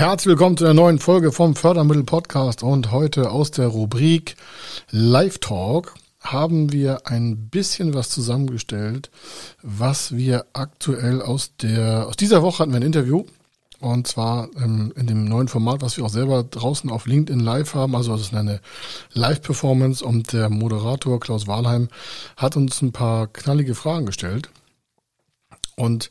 Herzlich willkommen zu einer neuen Folge vom Fördermittel Podcast und heute aus der Rubrik Live Talk haben wir ein bisschen was zusammengestellt, was wir aktuell aus der, aus dieser Woche hatten wir ein Interview und zwar ähm, in dem neuen Format, was wir auch selber draußen auf LinkedIn Live haben. Also das ist eine Live-Performance und der Moderator Klaus Wahlheim hat uns ein paar knallige Fragen gestellt. Und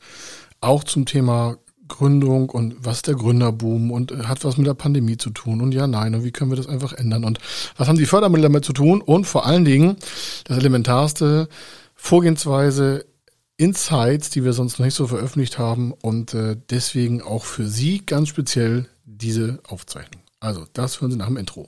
auch zum Thema Gründung und was ist der Gründerboom und äh, hat was mit der Pandemie zu tun und ja, nein und wie können wir das einfach ändern und was haben die Fördermittel damit zu tun und vor allen Dingen das Elementarste Vorgehensweise Insights, die wir sonst noch nicht so veröffentlicht haben und äh, deswegen auch für Sie ganz speziell diese Aufzeichnung. Also, das hören Sie nach dem Intro.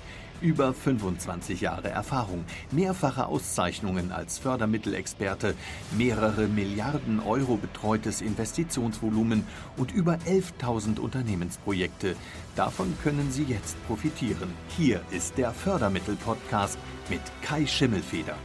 Über 25 Jahre Erfahrung, mehrfache Auszeichnungen als Fördermittelexperte, mehrere Milliarden Euro betreutes Investitionsvolumen und über 11.000 Unternehmensprojekte. Davon können Sie jetzt profitieren. Hier ist der Fördermittel-Podcast mit Kai Schimmelfeder.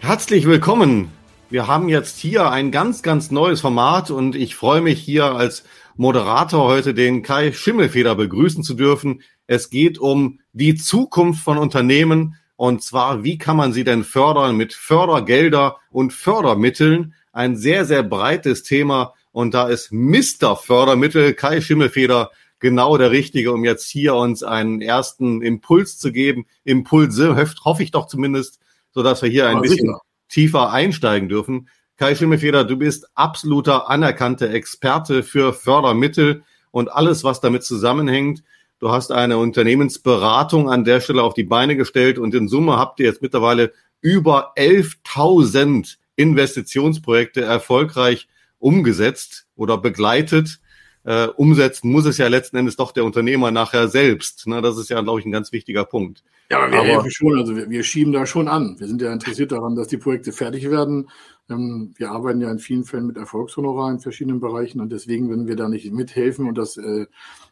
Herzlich willkommen. Wir haben jetzt hier ein ganz, ganz neues Format und ich freue mich hier als Moderator heute den Kai Schimmelfeder begrüßen zu dürfen. Es geht um die Zukunft von Unternehmen und zwar, wie kann man sie denn fördern mit Fördergelder und Fördermitteln? Ein sehr, sehr breites Thema und da ist Mr. Fördermittel Kai Schimmelfeder genau der Richtige, um jetzt hier uns einen ersten Impuls zu geben. Impulse, hoffe ich doch zumindest, so dass wir hier ein bisschen sicher. tiefer einsteigen dürfen. Kai Schimmelfeder, du bist absoluter anerkannter Experte für Fördermittel und alles, was damit zusammenhängt. Du hast eine Unternehmensberatung an der Stelle auf die Beine gestellt und in Summe habt ihr jetzt mittlerweile über 11.000 Investitionsprojekte erfolgreich umgesetzt oder begleitet. Äh, umsetzen muss es ja letzten Endes doch der Unternehmer nachher selbst. Ne? Das ist ja, glaube ich, ein ganz wichtiger Punkt. Ja, aber wir aber, helfen schon, also wir, wir, schieben da schon an. Wir sind ja interessiert daran, dass die Projekte fertig werden. Ähm, wir arbeiten ja in vielen Fällen mit Erfolgshonorar in verschiedenen Bereichen und deswegen, wenn wir da nicht mithelfen und das äh,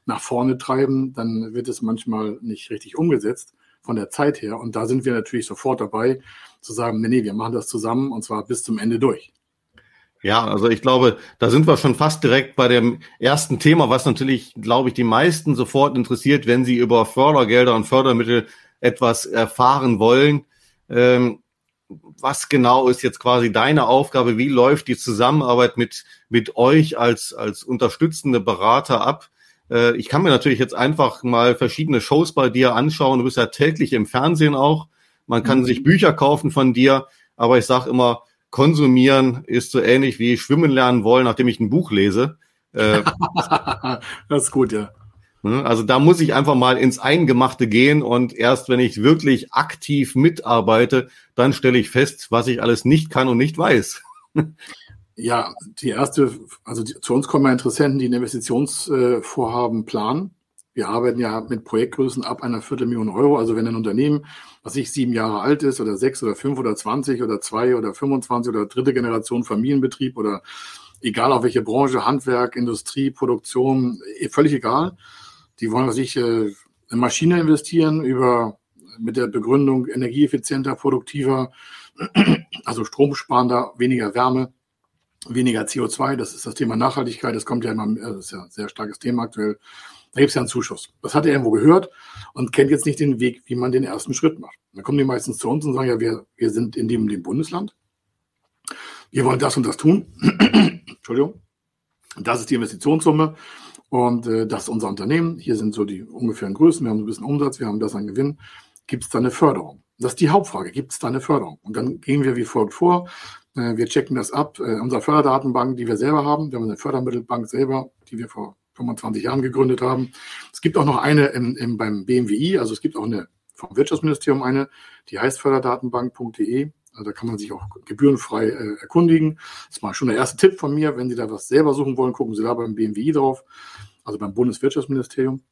nach vorne treiben, dann wird es manchmal nicht richtig umgesetzt von der Zeit her. Und da sind wir natürlich sofort dabei zu sagen, nee, nee, wir machen das zusammen und zwar bis zum Ende durch. Ja, also ich glaube, da sind wir schon fast direkt bei dem ersten Thema, was natürlich, glaube ich, die meisten sofort interessiert, wenn sie über Fördergelder und Fördermittel etwas erfahren wollen. Ähm, was genau ist jetzt quasi deine Aufgabe? Wie läuft die Zusammenarbeit mit, mit euch als, als unterstützende Berater ab? Äh, ich kann mir natürlich jetzt einfach mal verschiedene Shows bei dir anschauen. Du bist ja täglich im Fernsehen auch. Man kann mhm. sich Bücher kaufen von dir. Aber ich sage immer, konsumieren ist so ähnlich wie schwimmen lernen wollen, nachdem ich ein Buch lese. Äh, das ist gut, ja. Ne? Also da muss ich einfach mal ins Eingemachte gehen und erst wenn ich wirklich aktiv mitarbeite, dann stelle ich fest, was ich alles nicht kann und nicht weiß. Ja, die erste, also die, zu uns kommen ja Interessenten, die ein Investitionsvorhaben planen. Wir arbeiten ja mit Projektgrößen ab einer Viertelmillion Euro. Also wenn ein Unternehmen, was ich sieben Jahre alt ist oder sechs oder fünf oder zwanzig oder zwei oder 25 oder dritte Generation Familienbetrieb oder egal auf welche Branche, Handwerk, Industrie, Produktion, eh, völlig egal die wollen sich äh, in Maschine investieren über mit der Begründung energieeffizienter, produktiver, also stromsparender, weniger Wärme, weniger CO2. Das ist das Thema Nachhaltigkeit. Das kommt ja immer, äh, das ist ja ein sehr starkes Thema aktuell. Da gibt es ja einen Zuschuss. Das hat er irgendwo gehört und kennt jetzt nicht den Weg, wie man den ersten Schritt macht. Dann kommen die meistens zu uns und sagen, ja, wir, wir sind in dem, dem Bundesland. Wir wollen das und das tun. Entschuldigung. Das ist die Investitionssumme. Und äh, das ist unser Unternehmen. Hier sind so die ungefähren Größen. Wir haben so ein bisschen Umsatz, wir haben das an Gewinn. Gibt es da eine Förderung? Das ist die Hauptfrage. Gibt es da eine Förderung? Und dann gehen wir wie folgt vor. Äh, wir checken das ab. Äh, unsere Förderdatenbank, die wir selber haben. Wir haben eine Fördermittelbank selber, die wir vor 25 Jahren gegründet haben. Es gibt auch noch eine im, im, beim BMWI. Also es gibt auch eine vom Wirtschaftsministerium eine, die heißt förderdatenbank.de. Also da kann man sich auch gebührenfrei äh, erkundigen. Das ist mal schon der erste Tipp von mir. Wenn Sie da was selber suchen wollen, gucken Sie da beim BMWI drauf. also beim Bundeswirtschaftsministerium.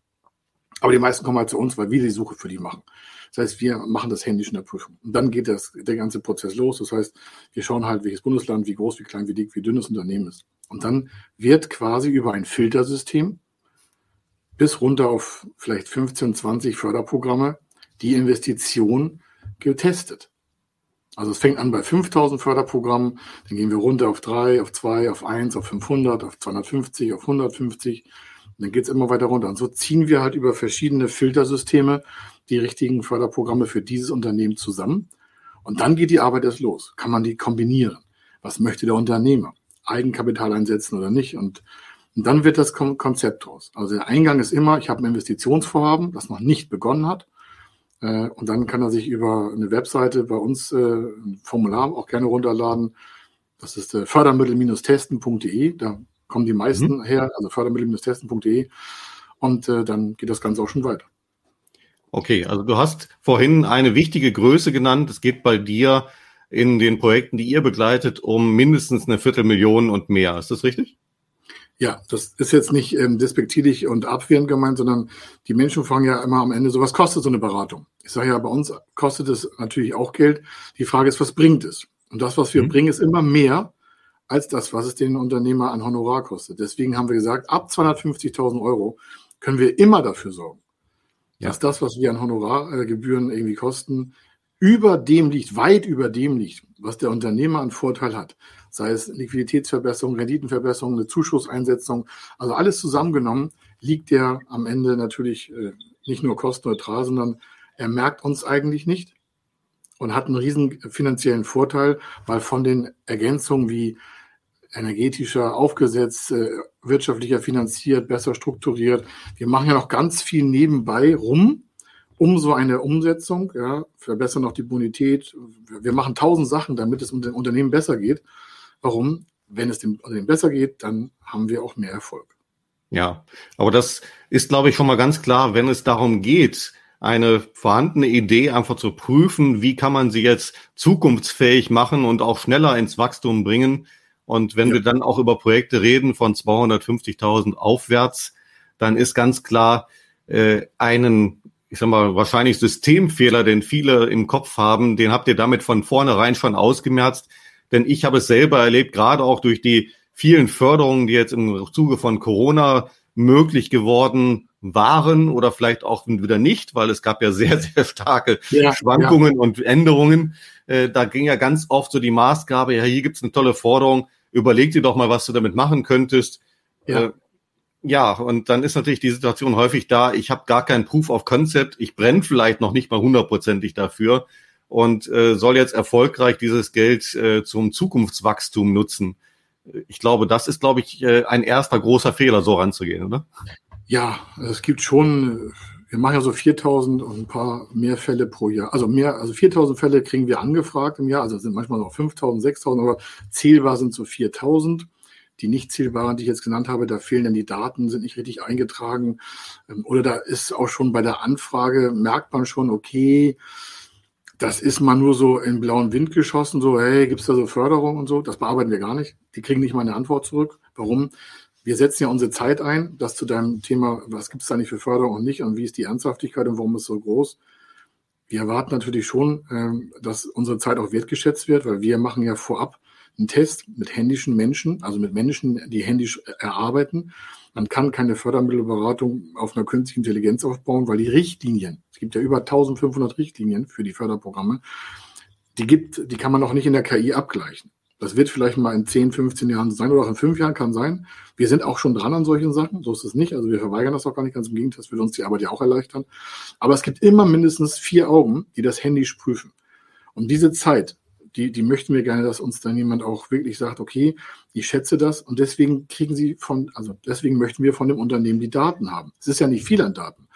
Aber die meisten kommen halt zu uns, weil wir die Suche für die machen. Das heißt, wir machen das händisch in der Prüfung. Und dann geht das, der ganze Prozess los. Das heißt, wir schauen halt, welches Bundesland, wie groß, wie klein, wie dick, wie dünn das Unternehmen ist. Und dann wird quasi über ein Filtersystem bis runter auf vielleicht 15, 20 Förderprogramme die Investition getestet. Also es fängt an bei 5000 Förderprogrammen, dann gehen wir runter auf 3, auf 2, auf 1, auf 500, auf 250, auf 150. Und dann geht es immer weiter runter. Und so ziehen wir halt über verschiedene Filtersysteme die richtigen Förderprogramme für dieses Unternehmen zusammen. Und dann geht die Arbeit erst los. Kann man die kombinieren? Was möchte der Unternehmer? Eigenkapital einsetzen oder nicht? Und, und dann wird das Konzept draus. Also der Eingang ist immer, ich habe ein Investitionsvorhaben, das noch nicht begonnen hat. Äh, und dann kann er sich über eine Webseite bei uns äh, ein Formular auch gerne runterladen. Das ist äh, fördermittel-testen.de. Da kommen die meisten mhm. her, also fördermittel-testen.de. Und dann geht das Ganze auch schon weiter. Okay, also du hast vorhin eine wichtige Größe genannt. Es geht bei dir in den Projekten, die ihr begleitet, um mindestens eine Viertelmillion und mehr. Ist das richtig? Ja, das ist jetzt nicht ähm, despektierlich und abwehrend gemeint, sondern die Menschen fragen ja immer am Ende, so was kostet so eine Beratung? Ich sage ja, bei uns kostet es natürlich auch Geld. Die Frage ist, was bringt es? Und das, was wir mhm. bringen, ist immer mehr als das, was es den Unternehmer an Honorar kostet. Deswegen haben wir gesagt, ab 250.000 Euro können wir immer dafür sorgen, ja. dass das, was wir an Honorargebühren irgendwie kosten, über dem liegt, weit über dem liegt, was der Unternehmer an Vorteil hat sei es Liquiditätsverbesserung, Renditenverbesserung, eine Zuschusseinsetzung. Also alles zusammengenommen liegt der am Ende natürlich äh, nicht nur kostenneutral, sondern er merkt uns eigentlich nicht und hat einen riesen finanziellen Vorteil, weil von den Ergänzungen wie energetischer aufgesetzt, äh, wirtschaftlicher finanziert, besser strukturiert. Wir machen ja noch ganz viel nebenbei rum, um so eine Umsetzung, ja, verbessern noch die Bonität. Wir machen tausend Sachen, damit es dem Unternehmen besser geht. Warum? Wenn es dem Unternehmen besser geht, dann haben wir auch mehr Erfolg. Ja, aber das ist, glaube ich, schon mal ganz klar, wenn es darum geht, eine vorhandene Idee einfach zu prüfen, wie kann man sie jetzt zukunftsfähig machen und auch schneller ins Wachstum bringen. Und wenn ja. wir dann auch über Projekte reden von 250.000 aufwärts, dann ist ganz klar äh, einen, ich sag mal, wahrscheinlich Systemfehler, den viele im Kopf haben, den habt ihr damit von vornherein schon ausgemerzt denn ich habe es selber erlebt, gerade auch durch die vielen Förderungen, die jetzt im Zuge von Corona möglich geworden waren oder vielleicht auch wieder nicht, weil es gab ja sehr, sehr starke ja, Schwankungen ja. und Änderungen. Äh, da ging ja ganz oft so die Maßgabe, ja, hier gibt's eine tolle Forderung, überleg dir doch mal, was du damit machen könntest. Ja. Äh, ja, und dann ist natürlich die Situation häufig da, ich habe gar kein Proof of Concept, ich brenne vielleicht noch nicht mal hundertprozentig dafür und äh, soll jetzt erfolgreich dieses Geld äh, zum Zukunftswachstum nutzen. Ich glaube, das ist, glaube ich, äh, ein erster großer Fehler, so ranzugehen, oder? Ja, es gibt schon, wir machen ja so 4000 und ein paar mehr Fälle pro Jahr. Also mehr, also 4000 Fälle kriegen wir angefragt im Jahr, also sind manchmal noch 5000, 6000, aber zählbar sind so 4000. Die nicht zählbaren, die ich jetzt genannt habe, da fehlen dann die Daten, sind nicht richtig eingetragen. Ähm, oder da ist auch schon bei der Anfrage, merkt man schon, okay, das ist mal nur so in blauen Wind geschossen, so, hey, gibt's da so Förderung und so? Das bearbeiten wir gar nicht. Die kriegen nicht mal eine Antwort zurück. Warum? Wir setzen ja unsere Zeit ein, das zu deinem Thema, was gibt's da nicht für Förderung und nicht und wie ist die Ernsthaftigkeit und warum ist es so groß? Wir erwarten natürlich schon, ähm, dass unsere Zeit auch wertgeschätzt wird, weil wir machen ja vorab einen Test mit händischen Menschen, also mit Menschen, die händisch erarbeiten. Man kann keine Fördermittelberatung auf einer künstlichen Intelligenz aufbauen, weil die Richtlinien, es gibt ja über 1500 Richtlinien für die Förderprogramme, die gibt, die kann man auch nicht in der KI abgleichen. Das wird vielleicht mal in 10, 15 Jahren sein oder auch in fünf Jahren kann sein. Wir sind auch schon dran an solchen Sachen. So ist es nicht. Also wir verweigern das auch gar nicht. Ganz im Gegenteil, das würde uns die Arbeit ja auch erleichtern. Aber es gibt immer mindestens vier Augen, die das händisch prüfen. Und diese Zeit, die, die möchten wir gerne, dass uns dann jemand auch wirklich sagt, okay, ich schätze das und deswegen kriegen sie von, also deswegen möchten wir von dem Unternehmen die Daten haben. Es ist ja nicht viel an Daten.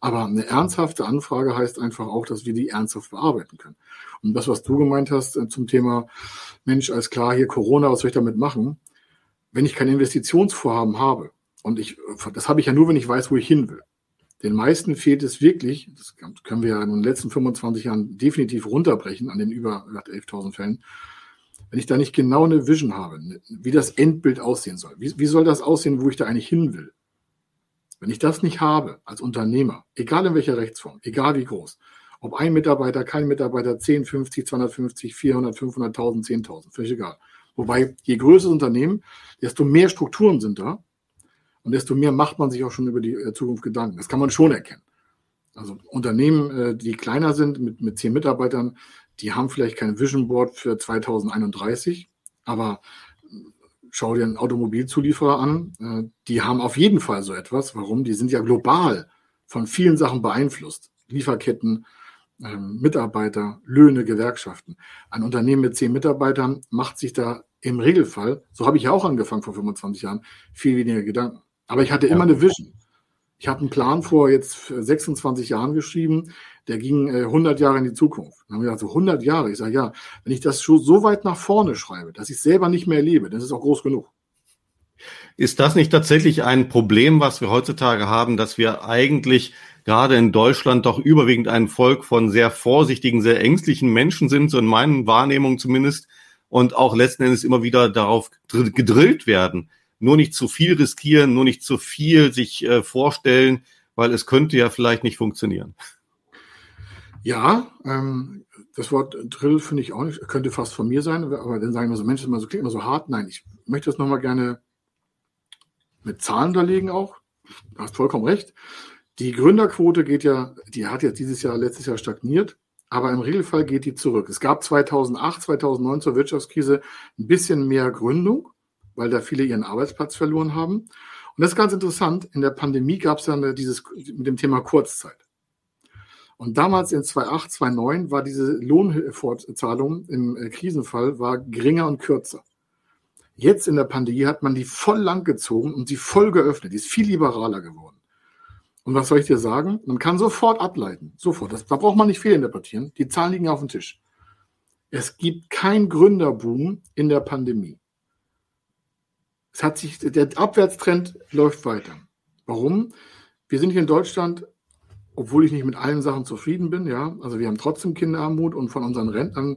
Aber eine ernsthafte Anfrage heißt einfach auch, dass wir die ernsthaft bearbeiten können. Und das, was du gemeint hast äh, zum Thema, Mensch, als klar, hier Corona, was soll ich damit machen? Wenn ich kein Investitionsvorhaben habe, und ich, das habe ich ja nur, wenn ich weiß, wo ich hin will. Den meisten fehlt es wirklich, das können wir ja in den letzten 25 Jahren definitiv runterbrechen an den über 11.000 Fällen, wenn ich da nicht genau eine Vision habe, wie das Endbild aussehen soll. Wie, wie soll das aussehen, wo ich da eigentlich hin will? Wenn ich das nicht habe als Unternehmer, egal in welcher Rechtsform, egal wie groß, ob ein Mitarbeiter, kein Mitarbeiter, 10, 50, 250, 400, 500.000, 10.000, völlig egal. Wobei, je größer das Unternehmen, desto mehr Strukturen sind da und desto mehr macht man sich auch schon über die äh, Zukunft Gedanken. Das kann man schon erkennen. Also Unternehmen, äh, die kleiner sind, mit, mit zehn Mitarbeitern, die haben vielleicht kein Vision Board für 2031, aber äh, schau dir einen Automobilzulieferer an, die haben auf jeden Fall so etwas. Warum? Die sind ja global von vielen Sachen beeinflusst. Lieferketten, ähm, Mitarbeiter, Löhne, Gewerkschaften. Ein Unternehmen mit zehn Mitarbeitern macht sich da im Regelfall, so habe ich ja auch angefangen vor 25 Jahren, viel weniger Gedanken. Aber ich hatte ja. immer eine Vision. Ich habe einen Plan vor jetzt 26 Jahren geschrieben, der ging äh, 100 Jahre in die Zukunft. Dann haben wir gedacht, so 100 Jahre. Ich sage, ja, wenn ich das schon so weit nach vorne schreibe, dass ich es selber nicht mehr erlebe, dann ist es auch groß genug. Ist das nicht tatsächlich ein Problem, was wir heutzutage haben, dass wir eigentlich gerade in Deutschland doch überwiegend ein Volk von sehr vorsichtigen, sehr ängstlichen Menschen sind, so in meinen Wahrnehmungen zumindest, und auch letzten Endes immer wieder darauf gedrillt werden, nur nicht zu viel riskieren, nur nicht zu viel sich äh, vorstellen, weil es könnte ja vielleicht nicht funktionieren. Ja, ähm, das Wort Drill finde ich auch nicht, könnte fast von mir sein, aber dann sagen wir so, Mensch, das, immer so, klingt immer so hart. Nein, ich möchte das nochmal gerne mit Zahlen unterlegen auch. Du hast vollkommen recht. Die Gründerquote geht ja, die hat jetzt dieses Jahr, letztes Jahr stagniert, aber im Regelfall geht die zurück. Es gab 2008, 2009 zur Wirtschaftskrise ein bisschen mehr Gründung, weil da viele ihren Arbeitsplatz verloren haben. Und das ist ganz interessant. In der Pandemie gab es dann dieses mit dem Thema Kurzzeit. Und damals in 2008, 2009 war diese Lohnfortzahlung im äh, Krisenfall war geringer und kürzer. Jetzt in der Pandemie hat man die voll lang gezogen und sie voll geöffnet. Die ist viel liberaler geworden. Und was soll ich dir sagen? Man kann sofort ableiten. Sofort. Das, da braucht man nicht viel interpretieren. Die Zahlen liegen auf dem Tisch. Es gibt kein Gründerboom in der Pandemie. Es hat sich, der Abwärtstrend läuft weiter. Warum? Wir sind hier in Deutschland, obwohl ich nicht mit allen Sachen zufrieden bin, ja. Also wir haben trotzdem Kinderarmut und von unseren Rentnern,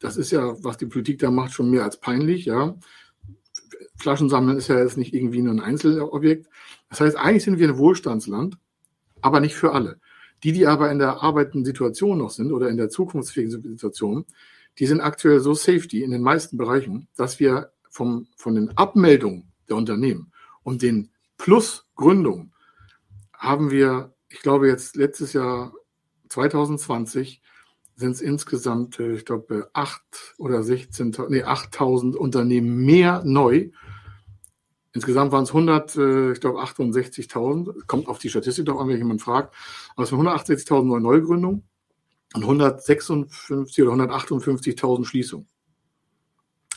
das ist ja, was die Politik da macht, schon mehr als peinlich, ja. Flaschen sammeln ist ja jetzt nicht irgendwie nur ein Einzelobjekt. Das heißt, eigentlich sind wir ein Wohlstandsland aber nicht für alle. Die, die aber in der arbeitenden Situation noch sind oder in der zukunftsfähigen Situation, die sind aktuell so safety in den meisten Bereichen, dass wir vom, von den Abmeldungen der Unternehmen und den Plus-Gründungen haben wir, ich glaube jetzt letztes Jahr 2020 sind es insgesamt, äh, ich glaube, acht oder 16, nee, 8000 Unternehmen mehr neu Insgesamt waren es 100, äh, ich glaube 68.000. Kommt auf die Statistik doch an, wenn jemand fragt. Aber es waren 168.000 neue Neugründungen und 156 oder 158.000 Schließungen.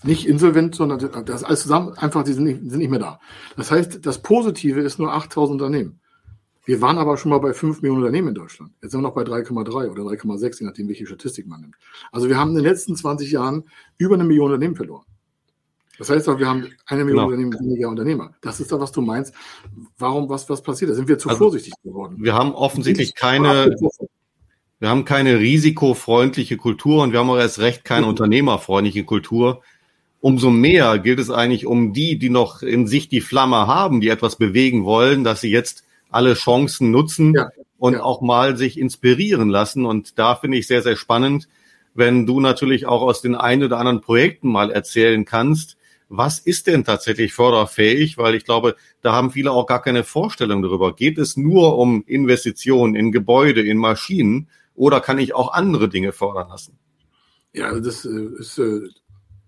Nicht insolvent, sondern das alles zusammen, einfach, die sind nicht, sind nicht mehr da. Das heißt, das Positive ist nur 8.000 Unternehmen. Wir waren aber schon mal bei 5 Millionen Unternehmen in Deutschland. Jetzt sind wir noch bei 3,3 oder 3,6, je nachdem, welche Statistik man nimmt. Also wir haben in den letzten 20 Jahren über eine Million Unternehmen verloren. Das heißt auch, wir haben eine Million genau. Unternehmen weniger Unternehmer. Das ist da, was du meinst. Warum, was, was passiert? Da sind wir zu also, vorsichtig geworden. Wir haben offensichtlich keine, wir haben keine risikofreundliche Kultur und wir haben auch erst recht keine unternehmerfreundliche Kultur. Umso mehr gilt es eigentlich um die, die noch in sich die Flamme haben, die etwas bewegen wollen, dass sie jetzt alle Chancen nutzen ja, und ja. auch mal sich inspirieren lassen. Und da finde ich sehr, sehr spannend, wenn du natürlich auch aus den ein oder anderen Projekten mal erzählen kannst, was ist denn tatsächlich förderfähig? Weil ich glaube, da haben viele auch gar keine Vorstellung darüber. Geht es nur um Investitionen in Gebäude, in Maschinen oder kann ich auch andere Dinge fördern lassen? Ja, also das äh, ist äh,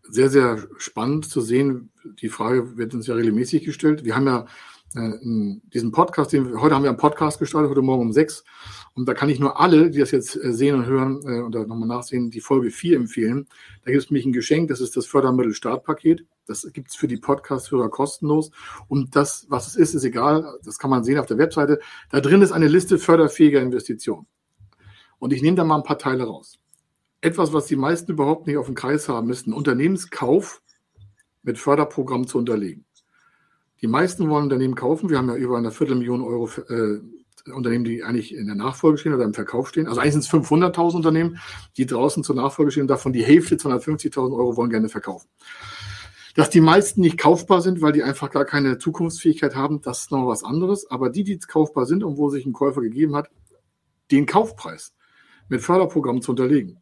sehr, sehr spannend zu sehen. Die Frage wird uns ja regelmäßig gestellt. Wir haben ja äh, diesen Podcast, den, heute haben wir einen Podcast gestartet, heute Morgen um sechs. Und da kann ich nur alle, die das jetzt äh, sehen und hören äh, oder nochmal nachsehen, die Folge 4 empfehlen. Da gibt es mich ein Geschenk, das ist das Fördermittel-Startpaket. Das gibt es für die Podcast-Hörer kostenlos. Und das, was es ist, ist egal. Das kann man sehen auf der Webseite. Da drin ist eine Liste förderfähiger Investitionen. Und ich nehme da mal ein paar Teile raus. Etwas, was die meisten überhaupt nicht auf dem Kreis haben, ist ein Unternehmenskauf mit Förderprogramm zu unterlegen. Die meisten wollen Unternehmen kaufen. Wir haben ja über eine Viertelmillion Euro äh, Unternehmen, die eigentlich in der Nachfolge stehen oder im Verkauf stehen. Also eigentlich sind es 500.000 Unternehmen, die draußen zur Nachfolge stehen und davon die Hälfte, 250.000 Euro, wollen gerne verkaufen. Dass die meisten nicht kaufbar sind, weil die einfach gar keine Zukunftsfähigkeit haben, das ist noch was anderes. Aber die, die kaufbar sind und wo sich ein Käufer gegeben hat, den Kaufpreis mit Förderprogrammen zu unterlegen,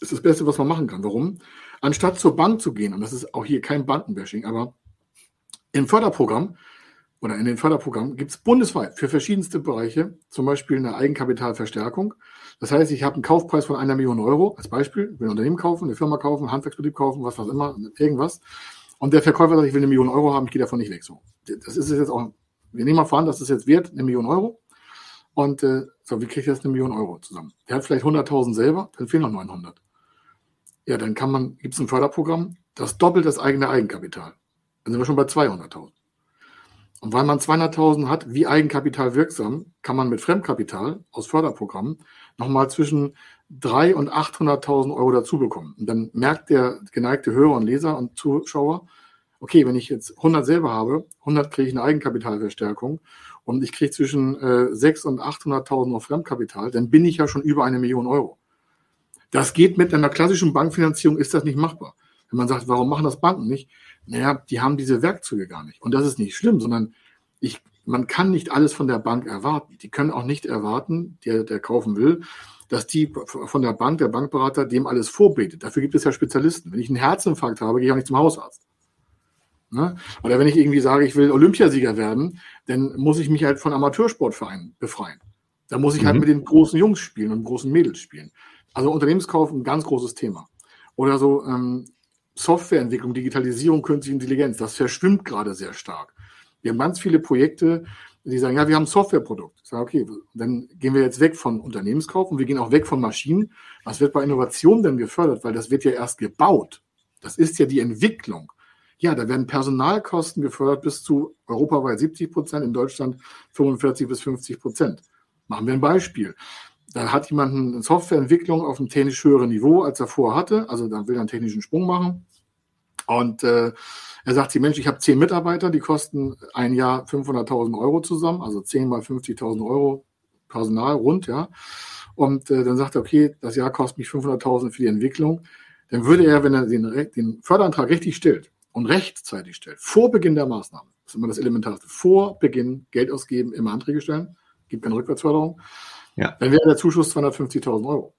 ist das Beste, was man machen kann. Warum? Anstatt zur Bank zu gehen, und das ist auch hier kein Bankenbashing, aber im Förderprogramm oder in den Förderprogrammen gibt es bundesweit für verschiedenste Bereiche, zum Beispiel eine Eigenkapitalverstärkung. Das heißt, ich habe einen Kaufpreis von einer Million Euro als Beispiel, will ein Unternehmen kaufen, eine Firma kaufen, einen Handwerksbetrieb kaufen, was was immer, irgendwas. Und der Verkäufer sagt, ich will eine Million Euro haben, ich gehe davon nicht weg. So, das ist es jetzt auch. Wir nehmen mal voran, dass es jetzt wert, eine Million Euro. Und äh, so, wie kriege ich jetzt eine Million Euro zusammen? Der hat vielleicht 100.000 selber, dann fehlen noch 900. Ja, dann kann man, gibt es ein Förderprogramm, das doppelt das eigene Eigenkapital. Dann sind wir schon bei 200.000. Und weil man 200.000 hat, wie Eigenkapital wirksam, kann man mit Fremdkapital aus Förderprogrammen nochmal zwischen 300.000 und 800.000 Euro dazu bekommen. Und dann merkt der geneigte Hörer und Leser und Zuschauer, okay, wenn ich jetzt 100 selber habe, 100 kriege ich eine Eigenkapitalverstärkung und ich kriege zwischen äh, 600.000 und 800.000 auf Fremdkapital, dann bin ich ja schon über eine Million Euro. Das geht mit einer klassischen Bankfinanzierung, ist das nicht machbar. Wenn man sagt, warum machen das Banken nicht? Naja, die haben diese Werkzeuge gar nicht. Und das ist nicht schlimm, sondern ich, man kann nicht alles von der Bank erwarten. Die können auch nicht erwarten, der, der kaufen will, dass die von der Bank, der Bankberater, dem alles vorbetet. Dafür gibt es ja Spezialisten. Wenn ich einen Herzinfarkt habe, gehe ich auch nicht zum Hausarzt. Ne? Oder wenn ich irgendwie sage, ich will Olympiasieger werden, dann muss ich mich halt von Amateursportvereinen befreien. Da muss ich halt mhm. halt mit den großen Jungs spielen und großen Mädels spielen. Also Unternehmenskauf ein ganz großes Thema. Oder so ähm, Softwareentwicklung, Digitalisierung, künstliche Intelligenz, das verschwimmt gerade sehr stark. Wir haben ganz viele Projekte, die sagen, ja, wir haben ein Softwareprodukt. Ich sage, okay, dann gehen wir jetzt weg von Unternehmenskauf und wir gehen auch weg von Maschinen. Was wird bei Innovation denn gefördert? Weil das wird ja erst gebaut. Das ist ja die Entwicklung. Ja, da werden Personalkosten gefördert bis zu europaweit 70 Prozent, in Deutschland 45 bis 50 Prozent. Machen wir ein Beispiel. Da hat jemand eine Softwareentwicklung auf einem technisch höheren Niveau, als er vorher hatte. Also da will er einen technischen Sprung machen. Und äh, er sagt sich, Mensch, ich habe zehn Mitarbeiter, die kosten ein Jahr 500.000 Euro zusammen, also 10 mal 50.000 Euro Personal rund, ja. Und äh, dann sagt er, okay, das Jahr kostet mich 500.000 für die Entwicklung. Dann würde er, wenn er den, den Förderantrag richtig stellt und rechtzeitig stellt, vor Beginn der Maßnahme, das ist immer das Elementarste, vor Beginn Geld ausgeben, immer Anträge stellen, gibt keine Rückwärtsförderung, ja. Dann wäre der Zuschuss 250.000 Euro.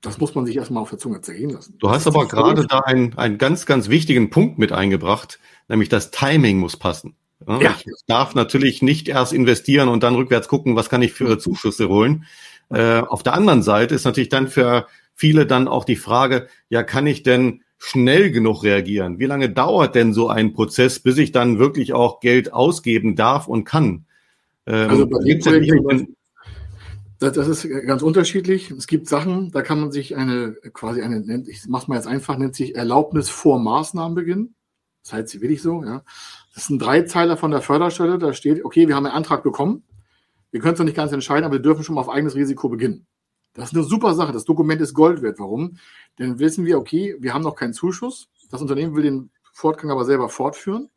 Das muss man sich erstmal auf der Zunge zergehen lassen. Du hast aber gerade da einen, einen ganz, ganz wichtigen Punkt mit eingebracht, nämlich das Timing muss passen. Ja. Ich darf natürlich nicht erst investieren und dann rückwärts gucken, was kann ich für Zuschüsse holen. Äh, auf der anderen Seite ist natürlich dann für viele dann auch die Frage, ja, kann ich denn schnell genug reagieren? Wie lange dauert denn so ein Prozess, bis ich dann wirklich auch Geld ausgeben darf und kann? Ähm, also bei dem Projekt, das, das ist ganz unterschiedlich. Es gibt Sachen, da kann man sich eine, quasi eine, ich mach's mal jetzt einfach, nennt sich Erlaubnis vor Maßnahmenbeginn. Das heißt wirklich so, ja. Das ist ein Dreizeiler von der Förderstelle, da steht, okay, wir haben einen Antrag bekommen. Wir können es noch nicht ganz entscheiden, aber wir dürfen schon mal auf eigenes Risiko beginnen. Das ist eine super Sache. Das Dokument ist Gold wert. Warum? Denn wissen wir, okay, wir haben noch keinen Zuschuss. Das Unternehmen will den Fortgang aber selber fortführen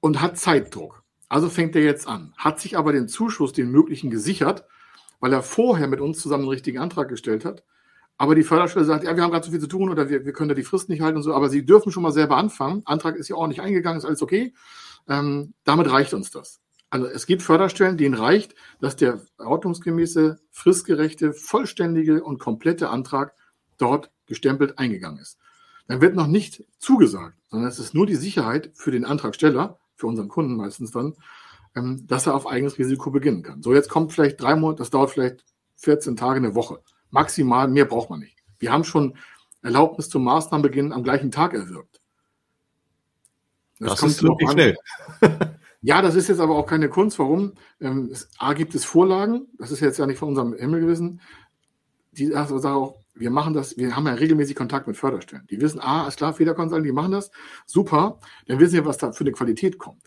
und hat Zeitdruck. Also fängt er jetzt an, hat sich aber den Zuschuss, den möglichen, gesichert, weil er vorher mit uns zusammen einen richtigen Antrag gestellt hat. Aber die Förderstelle sagt, ja, wir haben gerade so viel zu tun oder wir, wir können da die Frist nicht halten und so, aber Sie dürfen schon mal selber anfangen. Antrag ist ja auch nicht eingegangen, ist alles okay. Ähm, damit reicht uns das. Also es gibt Förderstellen, denen reicht, dass der ordnungsgemäße, fristgerechte, vollständige und komplette Antrag dort gestempelt eingegangen ist. Dann wird noch nicht zugesagt, sondern es ist nur die Sicherheit für den Antragsteller, für unseren Kunden meistens dann, ähm, dass er auf eigenes Risiko beginnen kann. So, jetzt kommt vielleicht drei Monate, das dauert vielleicht 14 Tage, eine Woche. Maximal, mehr braucht man nicht. Wir haben schon Erlaubnis zum Maßnahmenbeginn am gleichen Tag erwirkt. Das, das ist wirklich schnell. ja, das ist jetzt aber auch keine Kunst. Warum? Ähm, es, A gibt es Vorlagen, das ist jetzt ja nicht von unserem Himmel gewesen. Die sagen auch, wir machen das, wir haben ja regelmäßig Kontakt mit Förderstellen. Die wissen, ah, ist klar, Federkonsulten, die machen das, super, dann wissen wir, was da für eine Qualität kommt.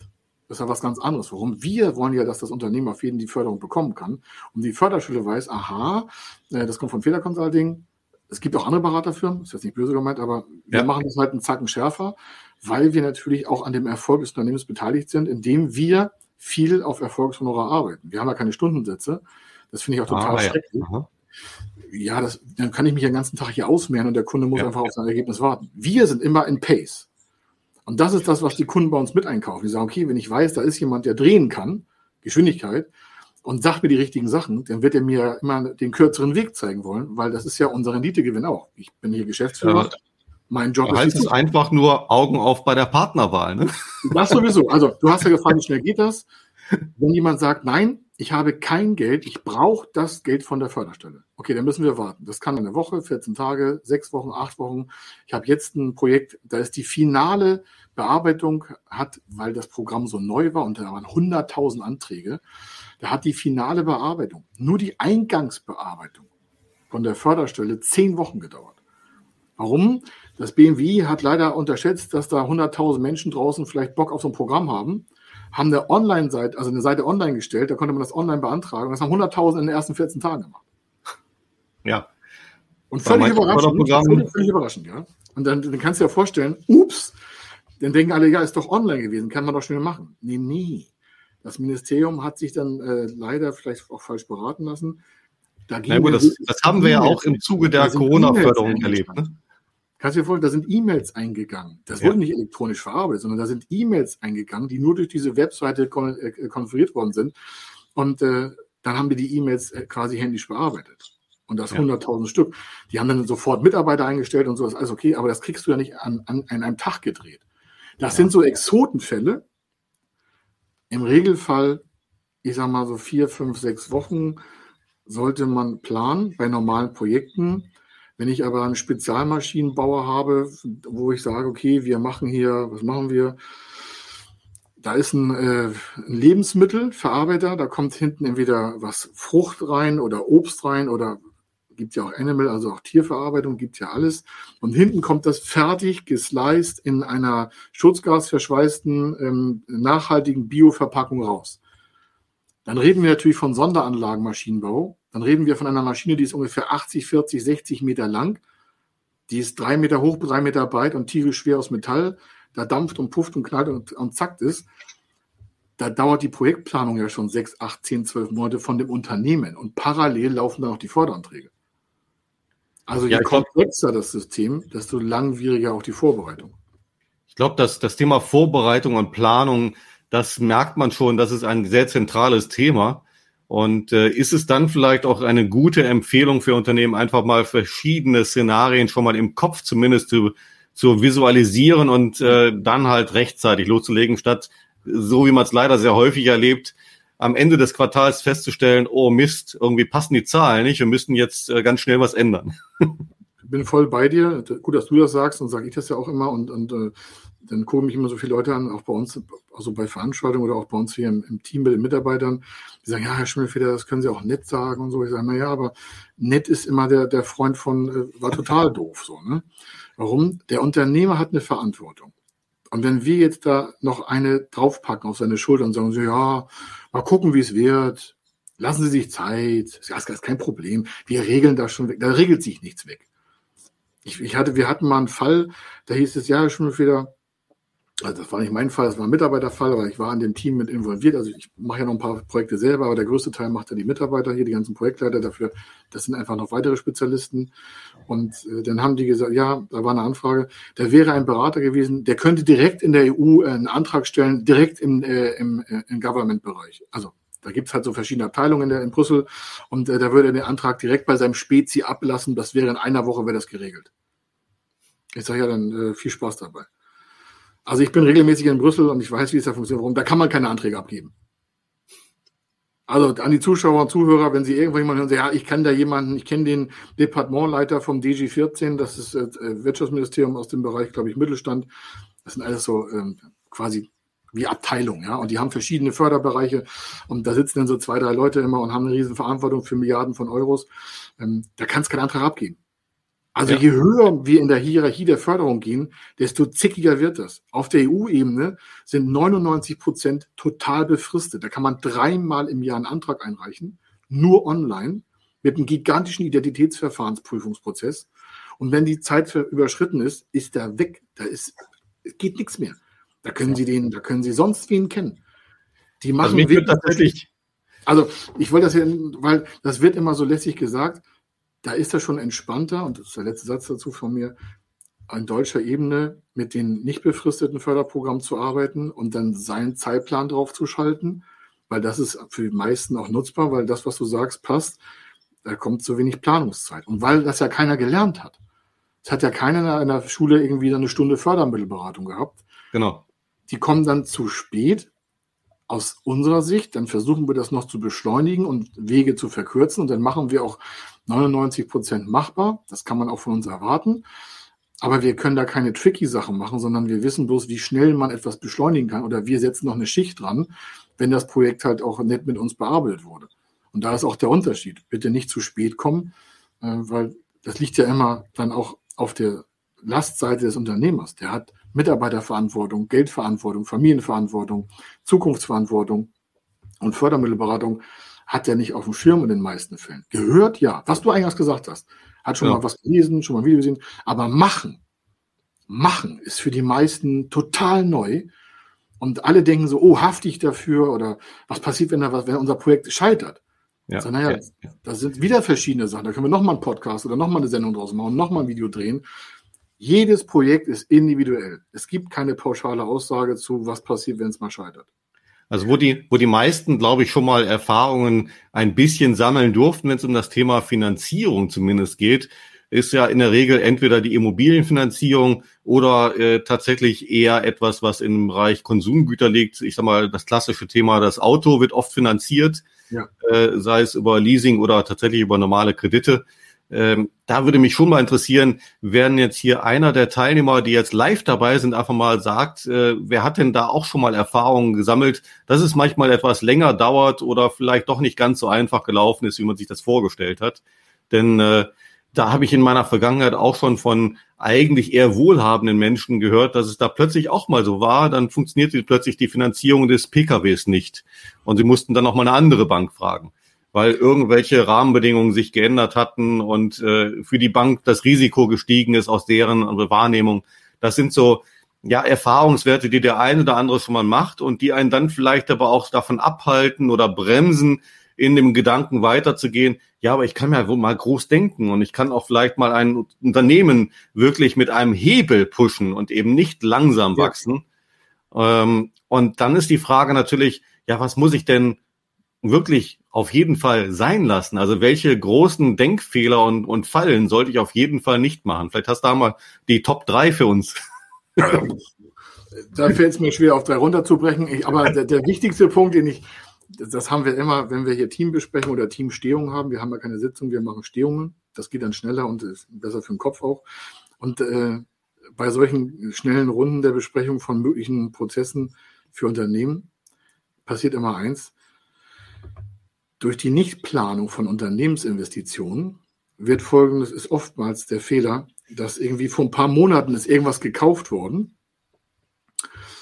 Das ist ja was ganz anderes. Warum? Wir wollen ja, dass das Unternehmen auf jeden die Förderung bekommen kann. Und die Förderschule weiß, aha, äh, das kommt von Federconsulting. Es gibt auch andere Beraterfirmen, ist jetzt nicht böse gemeint, aber wir ja. machen das halt einen Zacken schärfer, weil wir natürlich auch an dem Erfolg des Unternehmens beteiligt sind, indem wir viel auf Erfolgshonorar arbeiten. Wir haben ja keine Stundensätze. Das finde ich auch total ah, schrecklich. Ja ja, das, dann kann ich mich den ganzen Tag hier ausmehren und der Kunde muss ja, einfach auf sein Ergebnis warten. Wir sind immer in Pace. Und das ist das, was die Kunden bei uns mit einkaufen. Die sagen, okay, wenn ich weiß, da ist jemand, der drehen kann, Geschwindigkeit, und sagt mir die richtigen Sachen, dann wird er mir immer den kürzeren Weg zeigen wollen, weil das ist ja unser Renditegewinn auch. Ich bin hier Geschäftsführer. Ja. Mein Job da ist. Heißt es einfach nur Augen auf bei der Partnerwahl, ne? Das sowieso. Also, du hast ja gefragt, wie schnell geht das? Wenn jemand sagt, nein, ich habe kein Geld, ich brauche das Geld von der Förderstelle. Okay, dann müssen wir warten. Das kann eine Woche, 14 Tage, sechs Wochen, acht Wochen. Ich habe jetzt ein Projekt, da ist die finale Bearbeitung, hat, weil das Programm so neu war und da waren 100.000 Anträge, da hat die finale Bearbeitung, nur die Eingangsbearbeitung von der Förderstelle zehn Wochen gedauert. Warum? Das BMW hat leider unterschätzt, dass da 100.000 Menschen draußen vielleicht Bock auf so ein Programm haben haben eine Online-Seite, also eine Seite online gestellt, da konnte man das online beantragen. Das haben 100.000 in den ersten 14 Tagen gemacht. Ja. Und völlig überraschend. Völlig, völlig überraschend, ja. Und dann, dann kannst du dir vorstellen, ups, dann denken alle, ja, ist doch online gewesen, kann man doch schnell machen. Nee, nee. Das Ministerium hat sich dann äh, leider vielleicht auch falsch beraten lassen. Da Na gut, das, das haben wir ja auch im Zuge der Corona-Förderung erlebt. Ne? Kannst du dir vorstellen, da sind E-Mails eingegangen. Das ja. wurde nicht elektronisch verarbeitet, sondern da sind E-Mails eingegangen, die nur durch diese Webseite kon äh, konfiguriert worden sind. Und äh, dann haben wir die E-Mails äh, quasi händisch bearbeitet. Und das ja. 100.000 Stück. Die haben dann sofort Mitarbeiter eingestellt und so, das ist alles okay, aber das kriegst du ja nicht an, an, an einem Tag gedreht. Das ja. sind so Exotenfälle. Im Regelfall, ich sag mal so vier, fünf, sechs Wochen sollte man planen bei normalen Projekten wenn ich aber einen Spezialmaschinenbauer habe, wo ich sage, okay, wir machen hier, was machen wir? Da ist ein, äh, ein Lebensmittelverarbeiter, da kommt hinten entweder was Frucht rein oder Obst rein oder gibt ja auch Animal, also auch Tierverarbeitung, gibt ja alles. Und hinten kommt das fertig gesliced in einer schutzgasverschweißten, ähm, nachhaltigen Bioverpackung raus. Dann reden wir natürlich von Sonderanlagenmaschinenbau. Dann reden wir von einer Maschine, die ist ungefähr 80, 40, 60 Meter lang. Die ist drei Meter hoch, drei Meter breit und schwer aus Metall. Da dampft und pufft und knallt und, und zackt ist. Da dauert die Projektplanung ja schon sechs, acht, zehn, zwölf Monate von dem Unternehmen. Und parallel laufen dann auch die Förderanträge. Also je ja, komplexer das System, desto langwieriger auch die Vorbereitung. Ich glaube, dass das Thema Vorbereitung und Planung das merkt man schon, das ist ein sehr zentrales Thema. Und äh, ist es dann vielleicht auch eine gute Empfehlung für Unternehmen, einfach mal verschiedene Szenarien schon mal im Kopf zumindest zu, zu visualisieren und äh, dann halt rechtzeitig loszulegen, statt so wie man es leider sehr häufig erlebt, am Ende des Quartals festzustellen, oh Mist, irgendwie passen die Zahlen nicht, wir müssen jetzt äh, ganz schnell was ändern. Ich bin voll bei dir. Gut, dass du das sagst und sage ich das ja auch immer. Und, und äh, dann gucken mich immer so viele Leute an, auch bei uns, also bei Veranstaltungen oder auch bei uns hier im, im Team mit den Mitarbeitern, die sagen, ja, Herr Schimmelfeder, das können Sie auch nett sagen und so. Ich sage, na ja, aber nett ist immer der, der Freund von, äh, war total doof, so, ne? Warum? Der Unternehmer hat eine Verantwortung. Und wenn wir jetzt da noch eine draufpacken auf seine Schulter und sagen so, ja, mal gucken, wie es wird, lassen Sie sich Zeit, ja, ist kein Problem, wir regeln das schon weg, da regelt sich nichts weg. Ich, ich hatte, wir hatten mal einen Fall, da hieß es, ja, Herr Schimmelfeder, also das war nicht mein Fall, das war ein Mitarbeiterfall, aber ich war an dem Team mit involviert. Also ich mache ja noch ein paar Projekte selber, aber der größte Teil macht ja die Mitarbeiter hier, die ganzen Projektleiter dafür. Das sind einfach noch weitere Spezialisten. Und äh, dann haben die gesagt, ja, da war eine Anfrage, da wäre ein Berater gewesen, der könnte direkt in der EU äh, einen Antrag stellen, direkt im, äh, im, äh, im Government-Bereich. Also da gibt's halt so verschiedene Abteilungen in, der, in Brüssel und äh, da würde er den Antrag direkt bei seinem Spezi ablassen. Das wäre in einer Woche wäre das geregelt. Ich sage ja dann äh, viel Spaß dabei. Also ich bin regelmäßig in Brüssel und ich weiß, wie es da funktioniert. Warum? Da kann man keine Anträge abgeben. Also an die Zuschauer und Zuhörer, wenn Sie irgendwo jemanden hören, sagen, ja, ich kenne da jemanden, ich kenne den Departementleiter vom DG14, das ist äh, Wirtschaftsministerium aus dem Bereich, glaube ich, Mittelstand. Das sind alles so ähm, quasi wie Abteilungen, ja, und die haben verschiedene Förderbereiche und da sitzen dann so zwei, drei Leute immer und haben eine riesen Verantwortung für Milliarden von Euros. Ähm, da kann es keinen Antrag abgeben. Also ja. je höher wir in der Hierarchie der Förderung gehen, desto zickiger wird das. Auf der EU-Ebene sind 99 Prozent total befristet. Da kann man dreimal im Jahr einen Antrag einreichen, nur online, mit einem gigantischen Identitätsverfahrensprüfungsprozess. Und wenn die Zeit überschritten ist, ist er weg. Da ist, geht nichts mehr. Da können Sie den, da können Sie sonst wen kennen. Die also machen also wirklich tatsächlich. Also ich wollte das ja, weil das wird immer so lässig gesagt da ist er schon entspannter, und das ist der letzte Satz dazu von mir, an deutscher Ebene mit den nicht befristeten Förderprogrammen zu arbeiten und dann seinen Zeitplan drauf zu schalten, weil das ist für die meisten auch nutzbar, weil das, was du sagst, passt. Da kommt zu wenig Planungszeit. Und weil das ja keiner gelernt hat. Es hat ja keiner in einer Schule irgendwie eine Stunde Fördermittelberatung gehabt. Genau. Die kommen dann zu spät aus unserer Sicht. Dann versuchen wir das noch zu beschleunigen und Wege zu verkürzen. Und dann machen wir auch 99 Prozent machbar. Das kann man auch von uns erwarten. Aber wir können da keine tricky Sachen machen, sondern wir wissen bloß, wie schnell man etwas beschleunigen kann. Oder wir setzen noch eine Schicht dran, wenn das Projekt halt auch nett mit uns bearbeitet wurde. Und da ist auch der Unterschied. Bitte nicht zu spät kommen, äh, weil das liegt ja immer dann auch auf der Lastseite des Unternehmers. Der hat Mitarbeiterverantwortung, Geldverantwortung, Familienverantwortung, Zukunftsverantwortung und Fördermittelberatung hat er nicht auf dem Schirm in den meisten Fällen. Gehört ja, was du eingangs gesagt hast. Hat schon ja. mal was gelesen, schon mal ein Video gesehen, aber machen, machen ist für die meisten total neu. Und alle denken so, oh, hafte ich dafür oder was passiert, wenn, da, wenn unser Projekt scheitert? Ja, so, naja, ja. da sind wieder verschiedene Sachen. Da können wir nochmal einen Podcast oder nochmal eine Sendung draus machen, nochmal ein Video drehen. Jedes Projekt ist individuell. Es gibt keine pauschale Aussage zu, was passiert, wenn es mal scheitert. Also wo die, wo die meisten, glaube ich, schon mal Erfahrungen ein bisschen sammeln durften, wenn es um das Thema Finanzierung zumindest geht, ist ja in der Regel entweder die Immobilienfinanzierung oder äh, tatsächlich eher etwas, was im Bereich Konsumgüter liegt. Ich sag mal, das klassische Thema, das Auto wird oft finanziert, ja. äh, sei es über Leasing oder tatsächlich über normale Kredite. Ähm, da würde mich schon mal interessieren, werden jetzt hier einer der Teilnehmer, die jetzt live dabei sind, einfach mal sagt, äh, wer hat denn da auch schon mal Erfahrungen gesammelt, dass es manchmal etwas länger dauert oder vielleicht doch nicht ganz so einfach gelaufen ist, wie man sich das vorgestellt hat. Denn äh, da habe ich in meiner Vergangenheit auch schon von eigentlich eher wohlhabenden Menschen gehört, dass es da plötzlich auch mal so war, dann funktionierte plötzlich die Finanzierung des PKWs nicht. Und sie mussten dann noch mal eine andere Bank fragen weil irgendwelche Rahmenbedingungen sich geändert hatten und äh, für die Bank das Risiko gestiegen ist aus deren Wahrnehmung. Das sind so ja Erfahrungswerte, die der eine oder andere schon mal macht und die einen dann vielleicht aber auch davon abhalten oder bremsen, in dem Gedanken weiterzugehen, ja, aber ich kann ja wohl mal groß denken und ich kann auch vielleicht mal ein Unternehmen wirklich mit einem Hebel pushen und eben nicht langsam wachsen. Ja. Ähm, und dann ist die Frage natürlich, ja, was muss ich denn wirklich auf jeden Fall sein lassen? Also welche großen Denkfehler und, und Fallen sollte ich auf jeden Fall nicht machen? Vielleicht hast du da mal die Top drei für uns. Da fällt es mir schwer, auf drei runterzubrechen. Ich, aber der, der, wichtigste Punkt, den ich, das haben wir immer, wenn wir hier Teambesprechungen oder Teamstehungen haben. Wir haben ja keine Sitzung, wir machen Stehungen. Das geht dann schneller und ist besser für den Kopf auch. Und äh, bei solchen schnellen Runden der Besprechung von möglichen Prozessen für Unternehmen passiert immer eins. Durch die Nichtplanung von Unternehmensinvestitionen wird folgendes, ist oftmals der Fehler, dass irgendwie vor ein paar Monaten ist irgendwas gekauft worden.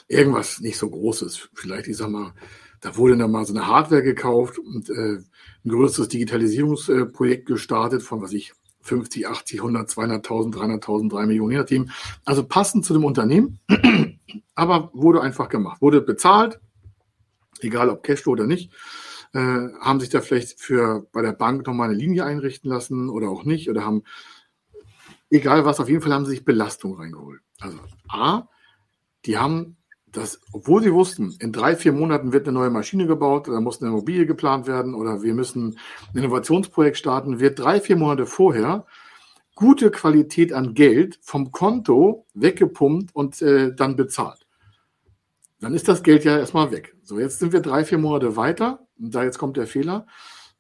Irgendwas nicht so Großes. Vielleicht, ich sag mal, da wurde dann mal so eine Hardware gekauft und äh, ein größeres Digitalisierungsprojekt gestartet von, was ich, 50, 80, 100, 200.000, 300.000, 3 Millionen, je nachdem. Also passend zu dem Unternehmen, aber wurde einfach gemacht. Wurde bezahlt, egal ob Cashflow oder nicht äh, haben sich da vielleicht für bei der Bank nochmal eine Linie einrichten lassen oder auch nicht oder haben, egal was, auf jeden Fall haben sie sich Belastung reingeholt. Also A, die haben das, obwohl sie wussten, in drei, vier Monaten wird eine neue Maschine gebaut oder muss eine Immobilie geplant werden oder wir müssen ein Innovationsprojekt starten, wird drei, vier Monate vorher gute Qualität an Geld vom Konto weggepumpt und äh, dann bezahlt. Dann ist das Geld ja erstmal weg. So, jetzt sind wir drei, vier Monate weiter und da jetzt kommt der Fehler,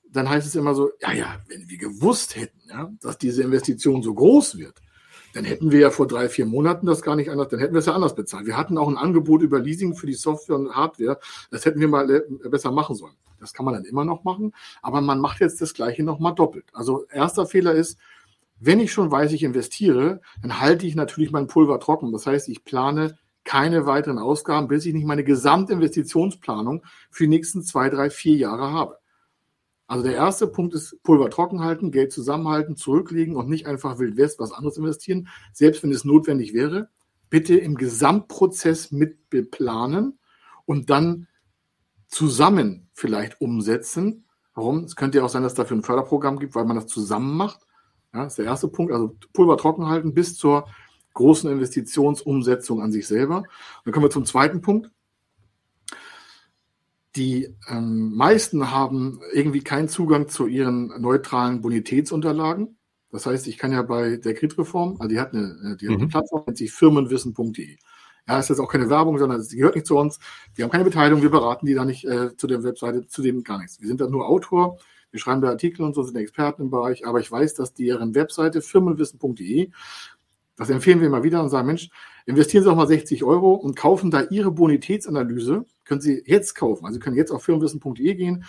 dann heißt es immer so, ja, ja, wenn wir gewusst hätten, ja, dass diese Investition so groß wird, dann hätten wir ja vor drei, vier Monaten das gar nicht anders, dann hätten wir es ja anders bezahlt. Wir hatten auch ein Angebot über Leasing für die Software und Hardware, das hätten wir mal äh, besser machen sollen. Das kann man dann immer noch machen, aber man macht jetzt das Gleiche nochmal doppelt. Also erster Fehler ist, wenn ich schon weiß, ich investiere, dann halte ich natürlich mein Pulver trocken. Das heißt, ich plane keine weiteren Ausgaben, bis ich nicht meine Gesamtinvestitionsplanung für die nächsten zwei, drei, vier Jahre habe. Also der erste Punkt ist Pulver trocken halten, Geld zusammenhalten, zurücklegen und nicht einfach Wild West was anderes investieren, selbst wenn es notwendig wäre. Bitte im Gesamtprozess mit beplanen und dann zusammen vielleicht umsetzen. Warum? Es könnte ja auch sein, dass es dafür ein Förderprogramm gibt, weil man das zusammen macht. Ja, das ist der erste Punkt. Also Pulver trocken halten bis zur großen Investitionsumsetzung an sich selber. Dann kommen wir zum zweiten Punkt. Die ähm, meisten haben irgendwie keinen Zugang zu ihren neutralen Bonitätsunterlagen. Das heißt, ich kann ja bei der Kreditreform, also die hat eine, die hat eine mhm. Plattform, nennt sich firmenwissen.de. Ja, ist jetzt auch keine Werbung, sondern es gehört nicht zu uns. Wir haben keine Beteiligung, wir beraten die da nicht äh, zu der Webseite, zu dem gar nichts. Wir sind da nur Autor, wir schreiben da Artikel und so, sind Experten im Bereich, aber ich weiß, dass deren Webseite firmenwissen.de, das empfehlen wir immer wieder und sagen, Mensch, investieren Sie auch mal 60 Euro und kaufen da Ihre Bonitätsanalyse, können Sie jetzt kaufen. Also Sie können jetzt auf firmenwissen.de gehen,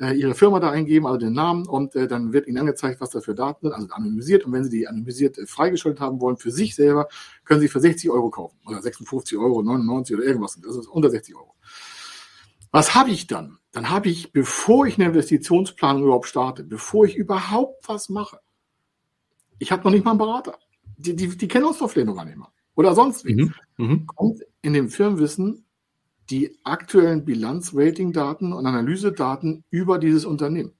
äh, Ihre Firma da eingeben, also den Namen und äh, dann wird Ihnen angezeigt, was da für Daten sind, also anonymisiert. Und wenn Sie die anonymisiert äh, freigeschaltet haben wollen für sich selber, können Sie für 60 Euro kaufen oder 56 Euro, 99 oder irgendwas. Das ist unter 60 Euro. Was habe ich dann? Dann habe ich, bevor ich eine Investitionsplanung überhaupt starte, bevor ich überhaupt was mache, ich habe noch nicht mal einen Berater. Die, die, die kennen uns doch vielleicht noch gar nicht mal. Oder sonst wie. Mhm. Mhm. Kommt in dem Firmenwissen die aktuellen Bilanz-Rating-Daten und Analysedaten über dieses Unternehmen.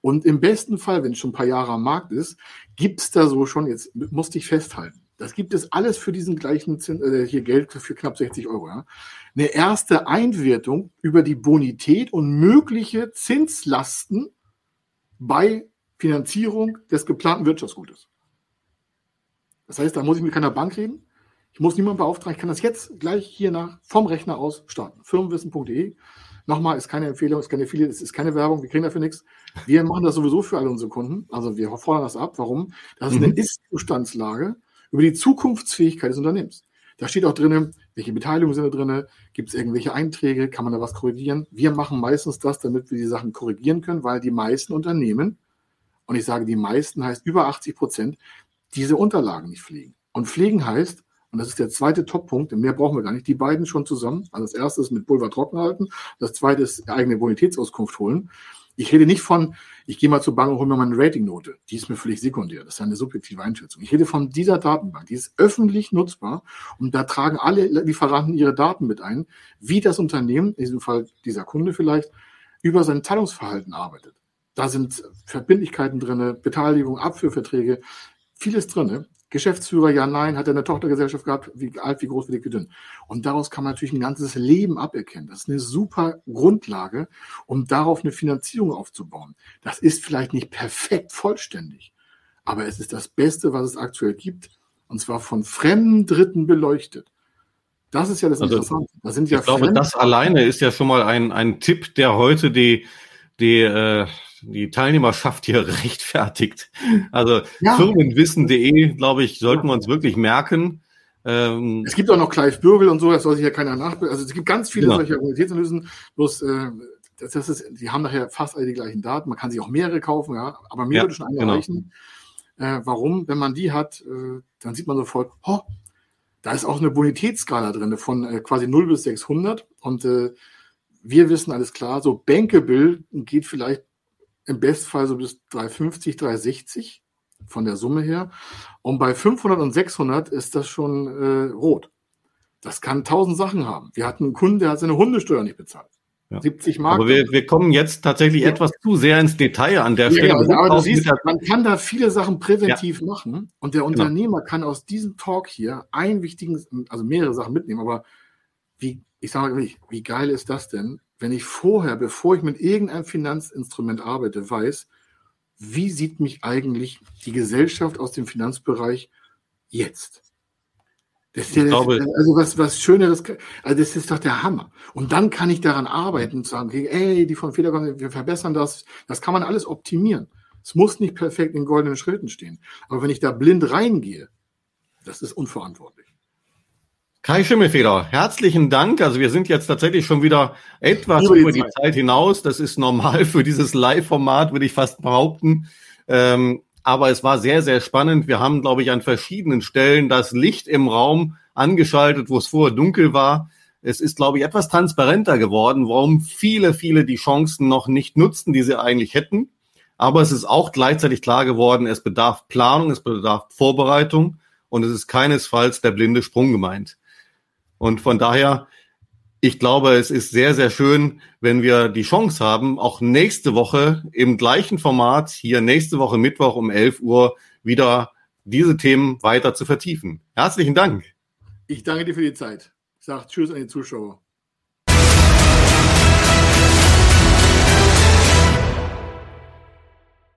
Und im besten Fall, wenn es schon ein paar Jahre am Markt ist, gibt es da so schon, jetzt musste ich festhalten, das gibt es alles für diesen gleichen Zins, äh, hier Geld für knapp 60 Euro. Ja? Eine erste Einwertung über die Bonität und mögliche Zinslasten bei Finanzierung des geplanten Wirtschaftsgutes. Das heißt, da muss ich mit keiner Bank reden. Ich muss niemanden beauftragen. Ich kann das jetzt gleich hier nach vom Rechner aus starten. Firmenwissen.de. Nochmal, ist keine Empfehlung, ist keine viele, es ist keine Werbung, wir kriegen dafür nichts. Wir machen das sowieso für alle unsere Kunden. Also wir fordern das ab. Warum? Das ist eine mhm. Ist-Zustandslage über die Zukunftsfähigkeit des Unternehmens. Da steht auch drin, welche Beteiligungen sind da drin, gibt es irgendwelche Einträge, kann man da was korrigieren. Wir machen meistens das, damit wir die Sachen korrigieren können, weil die meisten Unternehmen, und ich sage die meisten heißt über 80 Prozent, diese Unterlagen nicht pflegen. Und pflegen heißt, und das ist der zweite Top-Punkt, mehr brauchen wir gar nicht, die beiden schon zusammen. Also das erste ist mit Pulver trocken halten, das zweite ist eigene Bonitätsauskunft holen. Ich rede nicht von, ich gehe mal zur Bank und hole mir meine Ratingnote. Die ist mir völlig sekundär. Das ist eine subjektive Einschätzung. Ich rede von dieser Datenbank. Die ist öffentlich nutzbar und da tragen alle Lieferanten ihre Daten mit ein, wie das Unternehmen, in diesem Fall dieser Kunde vielleicht, über sein Zahlungsverhalten arbeitet. Da sind Verbindlichkeiten drin, Beteiligung, Abführverträge, vieles drin. Geschäftsführer, ja, nein, hat er eine Tochtergesellschaft gehabt, wie alt, wie groß, wie dick, wie dünn. Und daraus kann man natürlich ein ganzes Leben aberkennen. Das ist eine super Grundlage, um darauf eine Finanzierung aufzubauen. Das ist vielleicht nicht perfekt vollständig, aber es ist das Beste, was es aktuell gibt, und zwar von fremden Dritten beleuchtet. Das ist ja das also, Interessante. Das sind ja ich glaube, das alleine ist ja schon mal ein, ein Tipp, der heute die, die äh, die Teilnehmerschaft hier rechtfertigt. Also ja. firmenwissen.de, glaube ich, sollten wir uns wirklich merken. Ähm, es gibt auch noch Clive Bürgel und so, das soll sich ja keiner nachbilden. Also es gibt ganz viele genau. solche Organitätsanalysen, bloß äh, das, das ist, die haben nachher fast alle die gleichen Daten. Man kann sich auch mehrere kaufen, ja, aber mir ja, würde schon eine genau. reichen. Äh, warum? Wenn man die hat, äh, dann sieht man sofort, oh, da ist auch eine Bonitätsskala drin von äh, quasi 0 bis 600 und äh, wir wissen alles klar, so Bankable geht vielleicht im Bestfall so bis 350, 360 von der Summe her. Und bei 500 und 600 ist das schon äh, rot. Das kann tausend Sachen haben. Wir hatten einen Kunden, der hat seine Hundesteuer nicht bezahlt. Ja. 70 Mark. Aber wir, wir kommen jetzt tatsächlich ja. etwas zu sehr ins Detail an der ja, Stelle. Genau. Aber du siehst, man kann da viele Sachen präventiv machen und der genau. Unternehmer genau. kann aus diesem Talk hier einen wichtigen, also mehrere Sachen mitnehmen. Aber wie, ich sage mal, wie geil ist das denn, wenn ich vorher, bevor ich mit irgendeinem Finanzinstrument arbeite, weiß, wie sieht mich eigentlich die Gesellschaft aus dem Finanzbereich jetzt? Das ist ja, glaube, also was, was Schöneres, also das ist doch der Hammer. Und dann kann ich daran arbeiten und sagen, ey, die von Fehler, wir verbessern das. Das kann man alles optimieren. Es muss nicht perfekt in goldenen Schritten stehen. Aber wenn ich da blind reingehe, das ist unverantwortlich. Kai Schimmelfeder, herzlichen Dank. Also wir sind jetzt tatsächlich schon wieder etwas über, über die, Zeit. Zeit. hinaus. Das ist normal für dieses Live-Format, würde ich fast behaupten. Ähm, aber es war sehr, sehr spannend. Wir haben, glaube ich, an verschiedenen Stellen das Licht im Raum angeschaltet, wo es vorher dunkel war. Es ist, glaube ich, etwas transparenter geworden, warum viele, viele die Chancen noch nicht nutzten, die sie eigentlich hätten. Aber es ist auch gleichzeitig klar geworden, es bedarf Planung, es bedarf Vorbereitung und es ist keinesfalls der blinde Sprung gemeint. Und von daher, ich glaube, es ist sehr, sehr schön, wenn wir die Chance haben, auch nächste Woche im gleichen Format, hier nächste Woche Mittwoch um 11 Uhr, wieder diese Themen weiter zu vertiefen. Herzlichen Dank. Ich danke dir für die Zeit. Ich sage Tschüss an die Zuschauer.